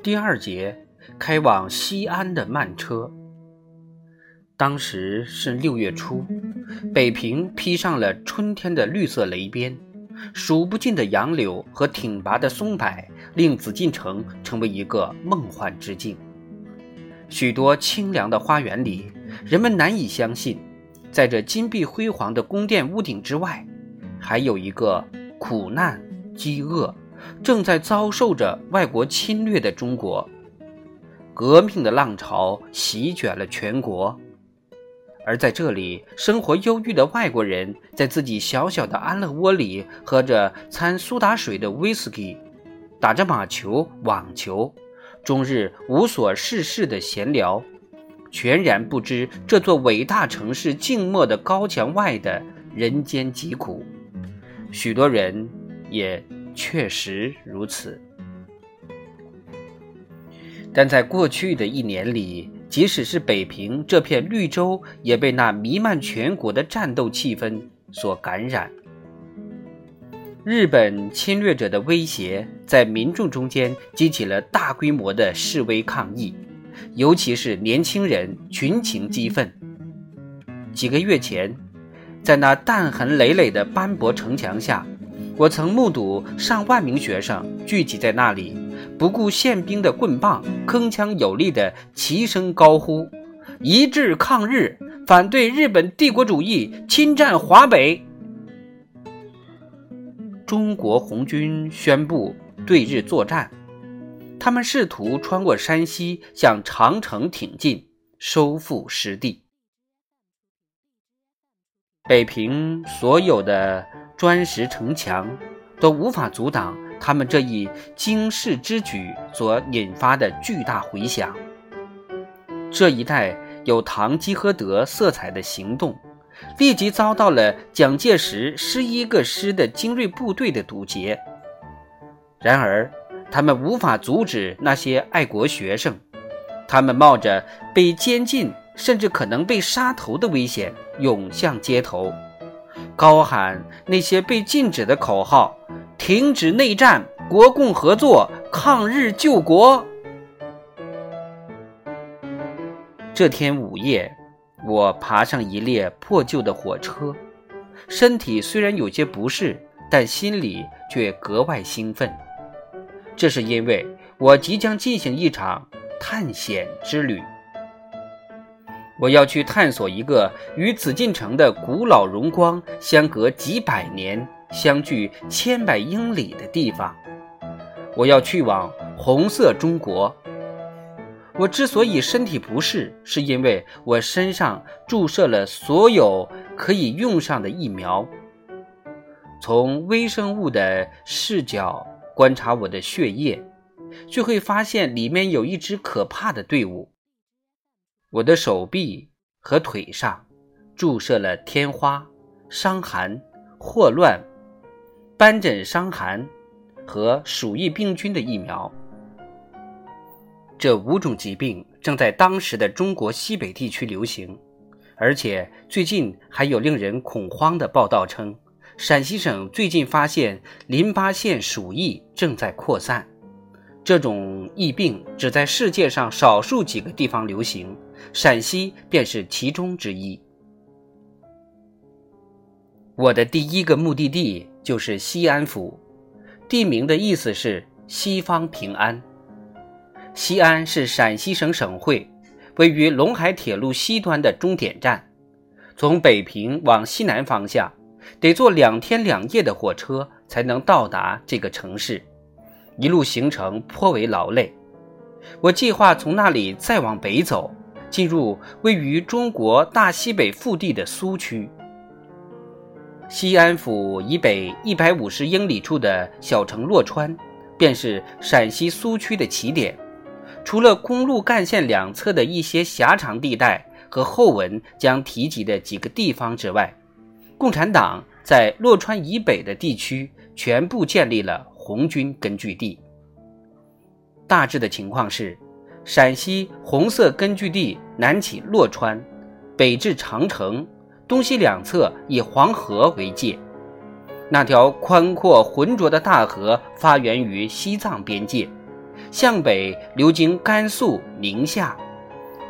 第二节，开往西安的慢车。当时是六月初，北平披上了春天的绿色雷边，数不尽的杨柳和挺拔的松柏，令紫禁城成为一个梦幻之境。许多清凉的花园里，人们难以相信，在这金碧辉煌的宫殿屋顶之外，还有一个苦难、饥饿。正在遭受着外国侵略的中国，革命的浪潮席卷了全国，而在这里生活忧郁的外国人，在自己小小的安乐窝里，喝着掺苏打水的威士忌，打着马球、网球，终日无所事事的闲聊，全然不知这座伟大城市静默的高墙外的人间疾苦。许多人也。确实如此，但在过去的一年里，即使是北平这片绿洲，也被那弥漫全国的战斗气氛所感染。日本侵略者的威胁在民众中间激起了大规模的示威抗议，尤其是年轻人群情激愤。几个月前，在那弹痕累累的斑驳城墙下。我曾目睹上万名学生聚集在那里，不顾宪兵的棍棒，铿锵有力的齐声高呼：“一致抗日，反对日本帝国主义侵占华北。”中国红军宣布对日作战，他们试图穿过山西向长城挺进，收复失地。北平所有的。砖石城墙都无法阻挡他们这一惊世之举所引发的巨大回响。这一带有堂吉诃德色彩的行动，立即遭到了蒋介石十一个师的精锐部队的堵截。然而，他们无法阻止那些爱国学生，他们冒着被监禁甚至可能被杀头的危险涌向街头。高喊那些被禁止的口号：“停止内战，国共合作，抗日救国。”这天午夜，我爬上一列破旧的火车，身体虽然有些不适，但心里却格外兴奋。这是因为我即将进行一场探险之旅。我要去探索一个与紫禁城的古老荣光相隔几百年、相距千百英里的地方。我要去往红色中国。我之所以身体不适，是因为我身上注射了所有可以用上的疫苗。从微生物的视角观察我的血液，就会发现里面有一支可怕的队伍。我的手臂和腿上注射了天花、伤寒、霍乱、斑疹伤寒和鼠疫病菌的疫苗。这五种疾病正在当时的中国西北地区流行，而且最近还有令人恐慌的报道称，陕西省最近发现淋巴腺鼠疫正在扩散。这种疫病只在世界上少数几个地方流行。陕西便是其中之一。我的第一个目的地就是西安府，地名的意思是“西方平安”。西安是陕西省省会，位于陇海铁路西端的终点站。从北平往西南方向，得坐两天两夜的火车才能到达这个城市，一路行程颇为劳累。我计划从那里再往北走。进入位于中国大西北腹地的苏区，西安府以北一百五十英里处的小城洛川，便是陕西苏区的起点。除了公路干线两侧的一些狭长地带和后文将提及的几个地方之外，共产党在洛川以北的地区全部建立了红军根据地。大致的情况是。陕西红色根据地南起洛川，北至长城，东西两侧以黄河为界。那条宽阔浑浊的大河发源于西藏边界，向北流经甘肃、宁夏，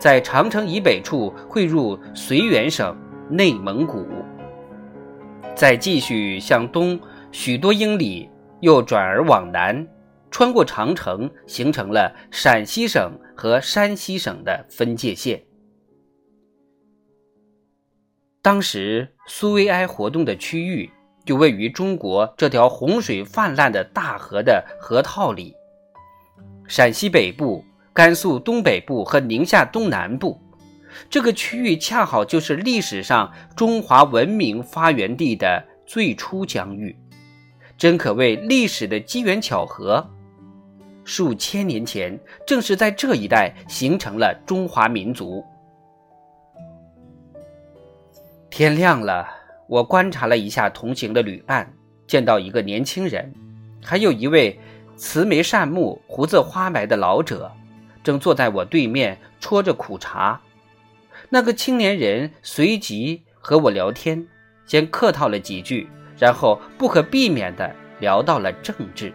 在长城以北处汇入绥远省、内蒙古，再继续向东许多英里，又转而往南，穿过长城，形成了陕西省和山西省的分界线。当时苏维埃活动的区域就位于中国这条洪水泛滥的大河的河套里，陕西北部、甘肃东北部和宁夏东南部，这个区域恰好就是历史上中华文明发源地的最初疆域，真可谓历史的机缘巧合。数千年前，正是在这一带形成了中华民族。天亮了，我观察了一下同行的旅伴，见到一个年轻人，还有一位慈眉善目、胡子花白的老者，正坐在我对面戳着苦茶。那个青年人随即和我聊天，先客套了几句，然后不可避免地聊到了政治。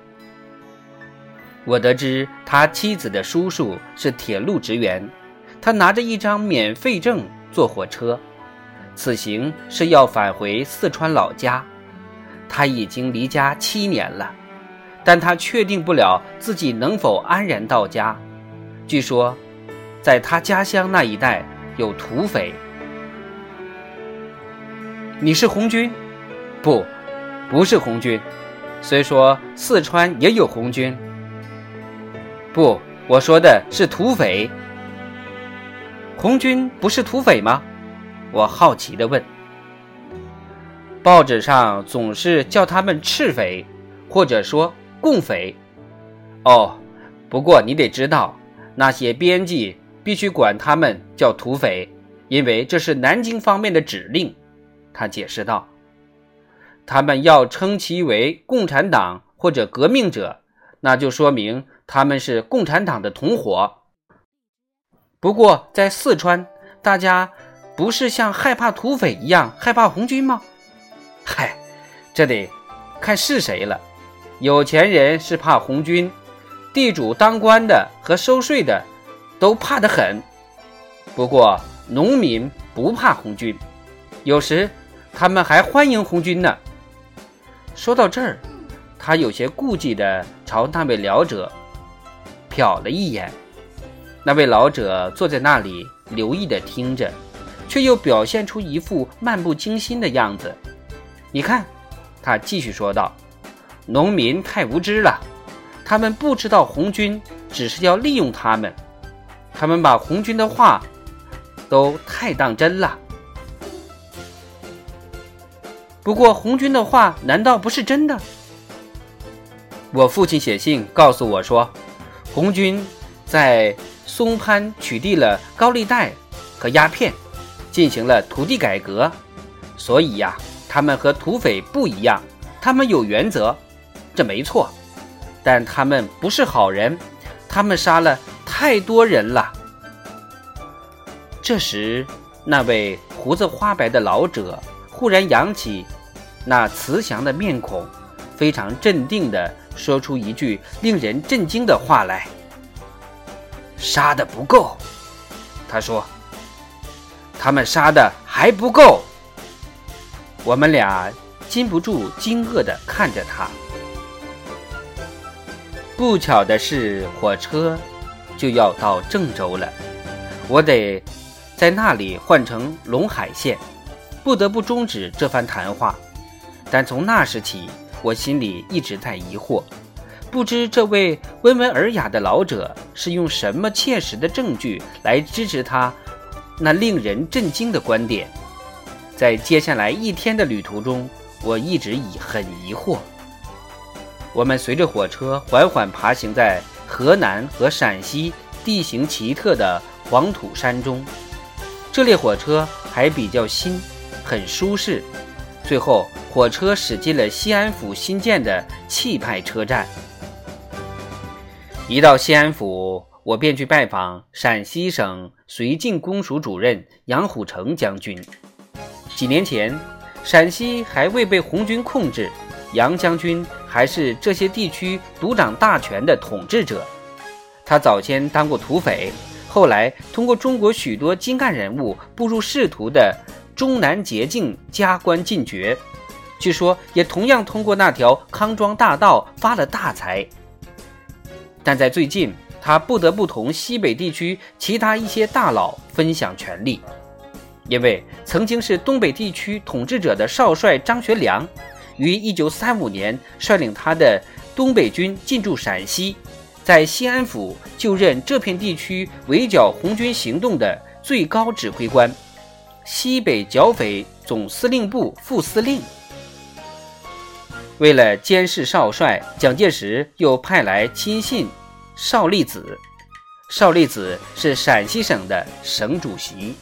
我得知他妻子的叔叔是铁路职员，他拿着一张免费证坐火车。此行是要返回四川老家，他已经离家七年了，但他确定不了自己能否安然到家。据说，在他家乡那一带有土匪。你是红军？不，不是红军。虽说四川也有红军。不，我说的是土匪。红军不是土匪吗？我好奇地问：“报纸上总是叫他们赤匪，或者说共匪。哦，不过你得知道，那些编辑必须管他们叫土匪，因为这是南京方面的指令。”他解释道：“他们要称其为共产党或者革命者，那就说明他们是共产党的同伙。不过在四川，大家……”不是像害怕土匪一样害怕红军吗？嗨，这得看是谁了。有钱人是怕红军，地主当官的和收税的都怕得很。不过农民不怕红军，有时他们还欢迎红军呢。说到这儿，他有些顾忌地朝那位老者瞟了一眼。那位老者坐在那里，留意地听着。却又表现出一副漫不经心的样子。你看，他继续说道：“农民太无知了，他们不知道红军只是要利用他们，他们把红军的话都太当真了。不过，红军的话难道不是真的？我父亲写信告诉我说，红军在松潘取缔了高利贷和鸦片。”进行了土地改革，所以呀，他们和土匪不一样，他们有原则，这没错，但他们不是好人，他们杀了太多人了。这时，那位胡子花白的老者忽然扬起那慈祥的面孔，非常镇定地说出一句令人震惊的话来：“杀的不够。”他说。他们杀的还不够，我们俩禁不住惊愕地看着他。不巧的是，火车就要到郑州了，我得在那里换乘陇海线，不得不终止这番谈话。但从那时起，我心里一直在疑惑，不知这位温文尔雅的老者是用什么切实的证据来支持他。那令人震惊的观点，在接下来一天的旅途中，我一直以很疑惑。我们随着火车缓缓爬行在河南和陕西地形奇特的黄土山中，这列火车还比较新，很舒适。最后，火车驶进了西安府新建的气派车站。一到西安府。我便去拜访陕西省绥靖公署主任杨虎城将军。几年前，陕西还未被红军控制，杨将军还是这些地区独掌大权的统治者。他早先当过土匪，后来通过中国许多精干人物步入仕途的中南捷径加官进爵，据说也同样通过那条康庄大道发了大财。但在最近，他不得不同西北地区其他一些大佬分享权力，因为曾经是东北地区统治者的少帅张学良，于1935年率领他的东北军进驻陕西。在西安府就任这片地区围剿红军行动的最高指挥官，西北剿匪总司令部副司令。为了监视少帅，蒋介石又派来亲信邵力子。邵力子是陕西省的省主席。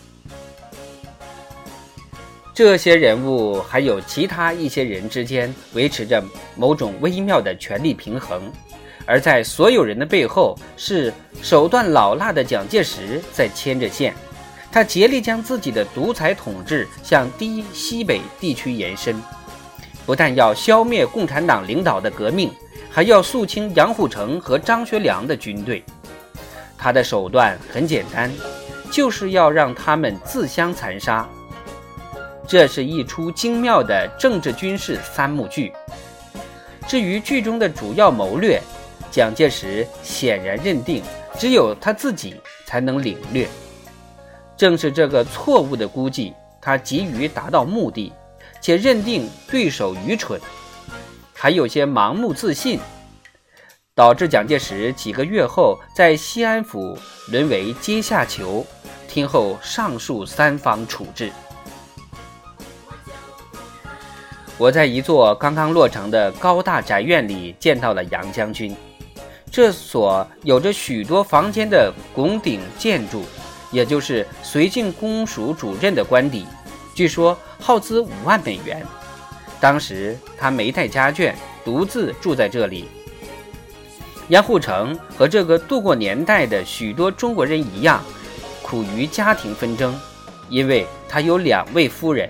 这些人物还有其他一些人之间维持着某种微妙的权力平衡。而在所有人的背后，是手段老辣的蒋介石在牵着线，他竭力将自己的独裁统治向低西北地区延伸，不但要消灭共产党领导的革命，还要肃清杨虎城和张学良的军队。他的手段很简单，就是要让他们自相残杀。这是一出精妙的政治军事三幕剧。至于剧中的主要谋略，蒋介石显然认定，只有他自己才能领略。正是这个错误的估计，他急于达到目的，且认定对手愚蠢，还有些盲目自信，导致蒋介石几个月后在西安府沦为阶下囚，听候上述三方处置。我在一座刚刚落成的高大宅院里见到了杨将军。这所有着许多房间的拱顶建筑，也就是绥靖公署主任的官邸，据说耗资五万美元。当时他没带家眷，独自住在这里。杨虎城和这个度过年代的许多中国人一样，苦于家庭纷争，因为他有两位夫人。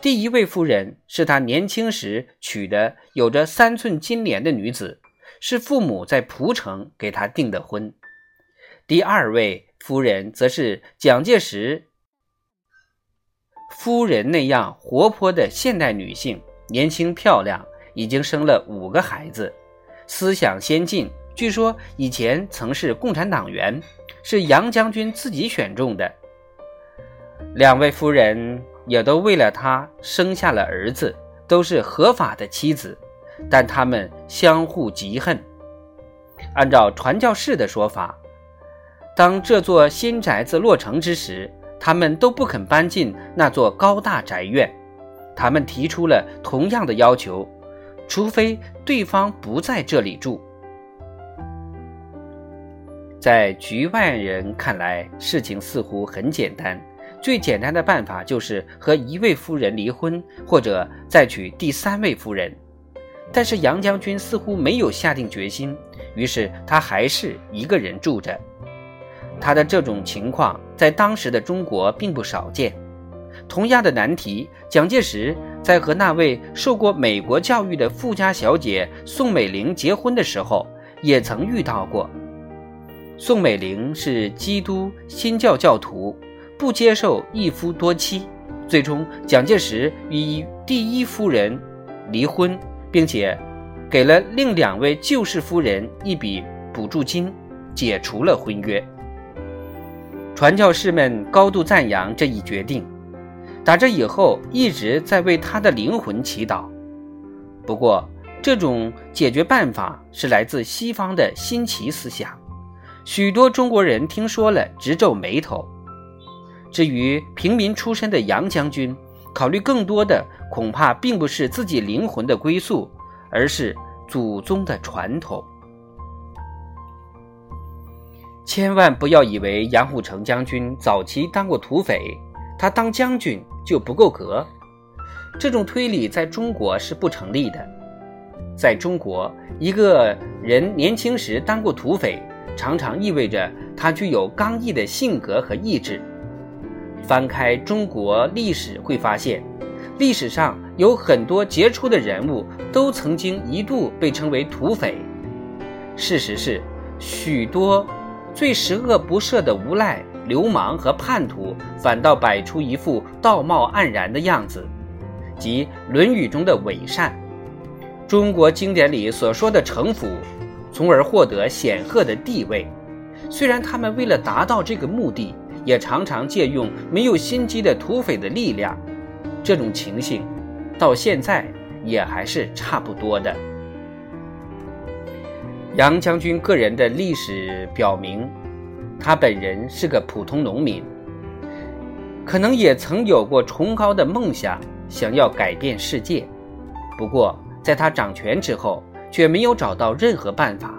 第一位夫人是他年轻时娶的，有着三寸金莲的女子。是父母在蒲城给他订的婚。第二位夫人则是蒋介石夫人那样活泼的现代女性，年轻漂亮，已经生了五个孩子，思想先进。据说以前曾是共产党员，是杨将军自己选中的。两位夫人也都为了他生下了儿子，都是合法的妻子。但他们相互嫉恨。按照传教士的说法，当这座新宅子落成之时，他们都不肯搬进那座高大宅院。他们提出了同样的要求，除非对方不在这里住。在局外人看来，事情似乎很简单。最简单的办法就是和一位夫人离婚，或者再娶第三位夫人。但是杨将军似乎没有下定决心，于是他还是一个人住着。他的这种情况在当时的中国并不少见。同样的难题，蒋介石在和那位受过美国教育的富家小姐宋美龄结婚的时候也曾遇到过。宋美龄是基督新教教徒，不接受一夫多妻。最终，蒋介石与第一夫人离婚。并且，给了另两位旧式夫人一笔补助金，解除了婚约。传教士们高度赞扬这一决定，打这以后一直在为他的灵魂祈祷。不过，这种解决办法是来自西方的新奇思想，许多中国人听说了直皱眉头。至于平民出身的杨将军，考虑更多的恐怕并不是自己灵魂的归宿，而是祖宗的传统。千万不要以为杨虎城将军早期当过土匪，他当将军就不够格。这种推理在中国是不成立的。在中国，一个人年轻时当过土匪，常常意味着他具有刚毅的性格和意志。翻开中国历史，会发现，历史上有很多杰出的人物都曾经一度被称为土匪。事实是，许多最十恶不赦的无赖、流氓和叛徒，反倒摆出一副道貌岸然的样子，即《论语》中的伪善，中国经典里所说的城府，从而获得显赫的地位。虽然他们为了达到这个目的，也常常借用没有心机的土匪的力量，这种情形，到现在也还是差不多的。杨将军个人的历史表明，他本人是个普通农民，可能也曾有过崇高的梦想，想要改变世界。不过，在他掌权之后，却没有找到任何办法，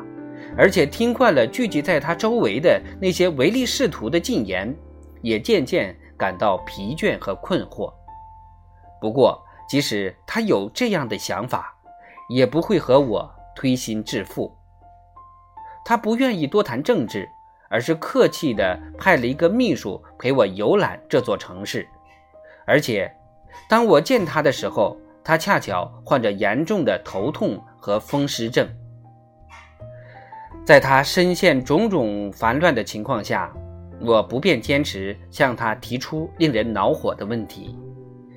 而且听惯了聚集在他周围的那些唯利是图的进言，也渐渐感到疲倦和困惑。不过，即使他有这样的想法，也不会和我推心置腹。他不愿意多谈政治，而是客气地派了一个秘书陪我游览这座城市。而且，当我见他的时候，他恰巧患着严重的头痛和风湿症。在他深陷种种烦乱的情况下，我不便坚持向他提出令人恼火的问题。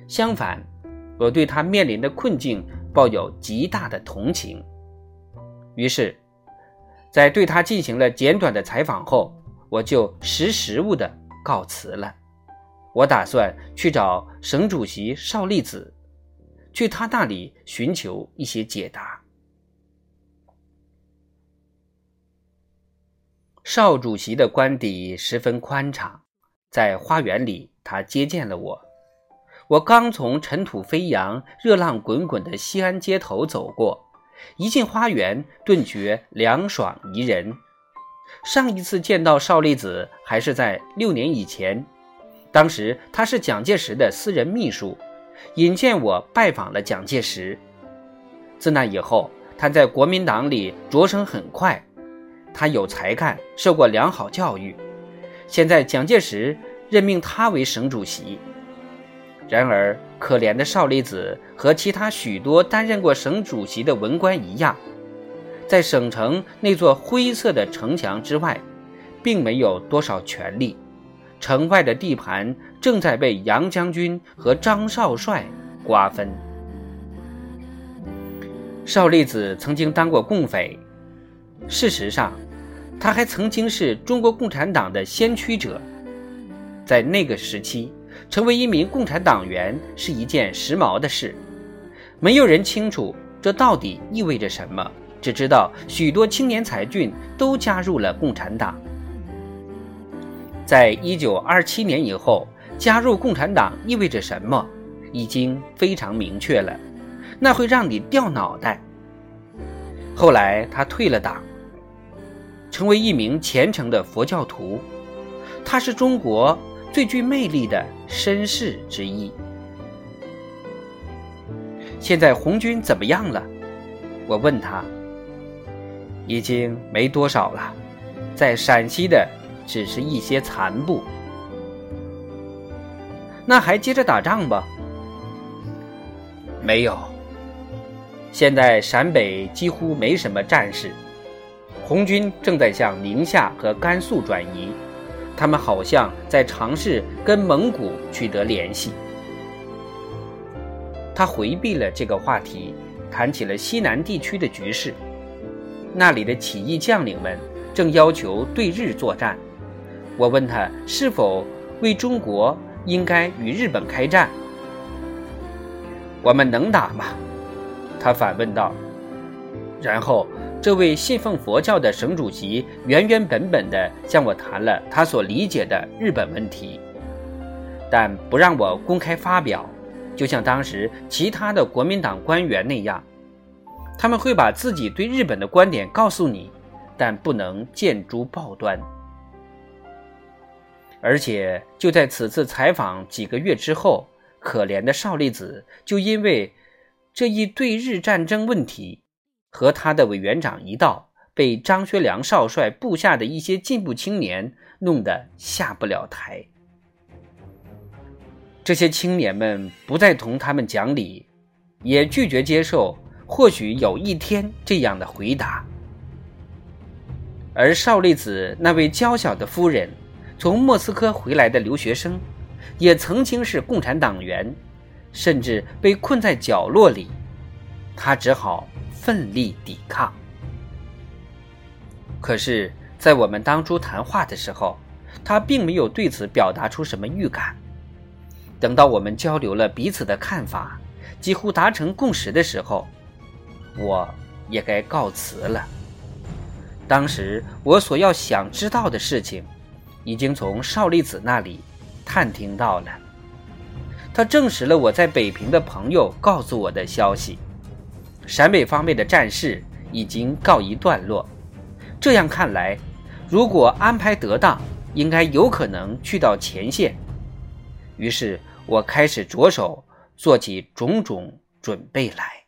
相反，我对他面临的困境抱有极大的同情。于是。在对他进行了简短的采访后，我就识时务的告辞了。我打算去找省主席邵力子，去他那里寻求一些解答。邵主席的官邸十分宽敞，在花园里，他接见了我。我刚从尘土飞扬、热浪滚滚的西安街头走过。一进花园，顿觉凉爽宜人。上一次见到邵力子还是在六年以前，当时他是蒋介石的私人秘书，引荐我拜访了蒋介石。自那以后，他在国民党里擢升很快，他有才干，受过良好教育。现在蒋介石任命他为省主席。然而，可怜的邵力子和其他许多担任过省主席的文官一样，在省城那座灰色的城墙之外，并没有多少权力。城外的地盘正在被杨将军和张少帅瓜分。邵力子曾经当过共匪，事实上，他还曾经是中国共产党的先驱者，在那个时期。成为一名共产党员是一件时髦的事，没有人清楚这到底意味着什么，只知道许多青年才俊都加入了共产党。在一九二七年以后，加入共产党意味着什么，已经非常明确了，那会让你掉脑袋。后来他退了党，成为一名虔诚的佛教徒，他是中国。最具魅力的绅士之一。现在红军怎么样了？我问他。已经没多少了，在陕西的只是一些残部。那还接着打仗吧？没有。现在陕北几乎没什么战士，红军正在向宁夏和甘肃转移。他们好像在尝试跟蒙古取得联系。他回避了这个话题，谈起了西南地区的局势。那里的起义将领们正要求对日作战。我问他是否为中国应该与日本开战。我们能打吗？他反问道。然后。这位信奉佛教的省主席原原本本地向我谈了他所理解的日本问题，但不让我公开发表，就像当时其他的国民党官员那样，他们会把自己对日本的观点告诉你，但不能见诸报端。而且就在此次采访几个月之后，可怜的少利子就因为这一对日战争问题。和他的委员长一道，被张学良少帅部下的一些进步青年弄得下不了台。这些青年们不再同他们讲理，也拒绝接受“或许有一天”这样的回答。而少利子那位娇小的夫人，从莫斯科回来的留学生，也曾经是共产党员，甚至被困在角落里，他只好奋力抵抗。可是，在我们当初谈话的时候，他并没有对此表达出什么预感。等到我们交流了彼此的看法，几乎达成共识的时候，我也该告辞了。当时我所要想知道的事情，已经从少利子那里探听到了。他证实了我在北平的朋友告诉我的消息：陕北方面的战事已经告一段落。这样看来，如果安排得当，应该有可能去到前线。于是我开始着手做起种种准备来。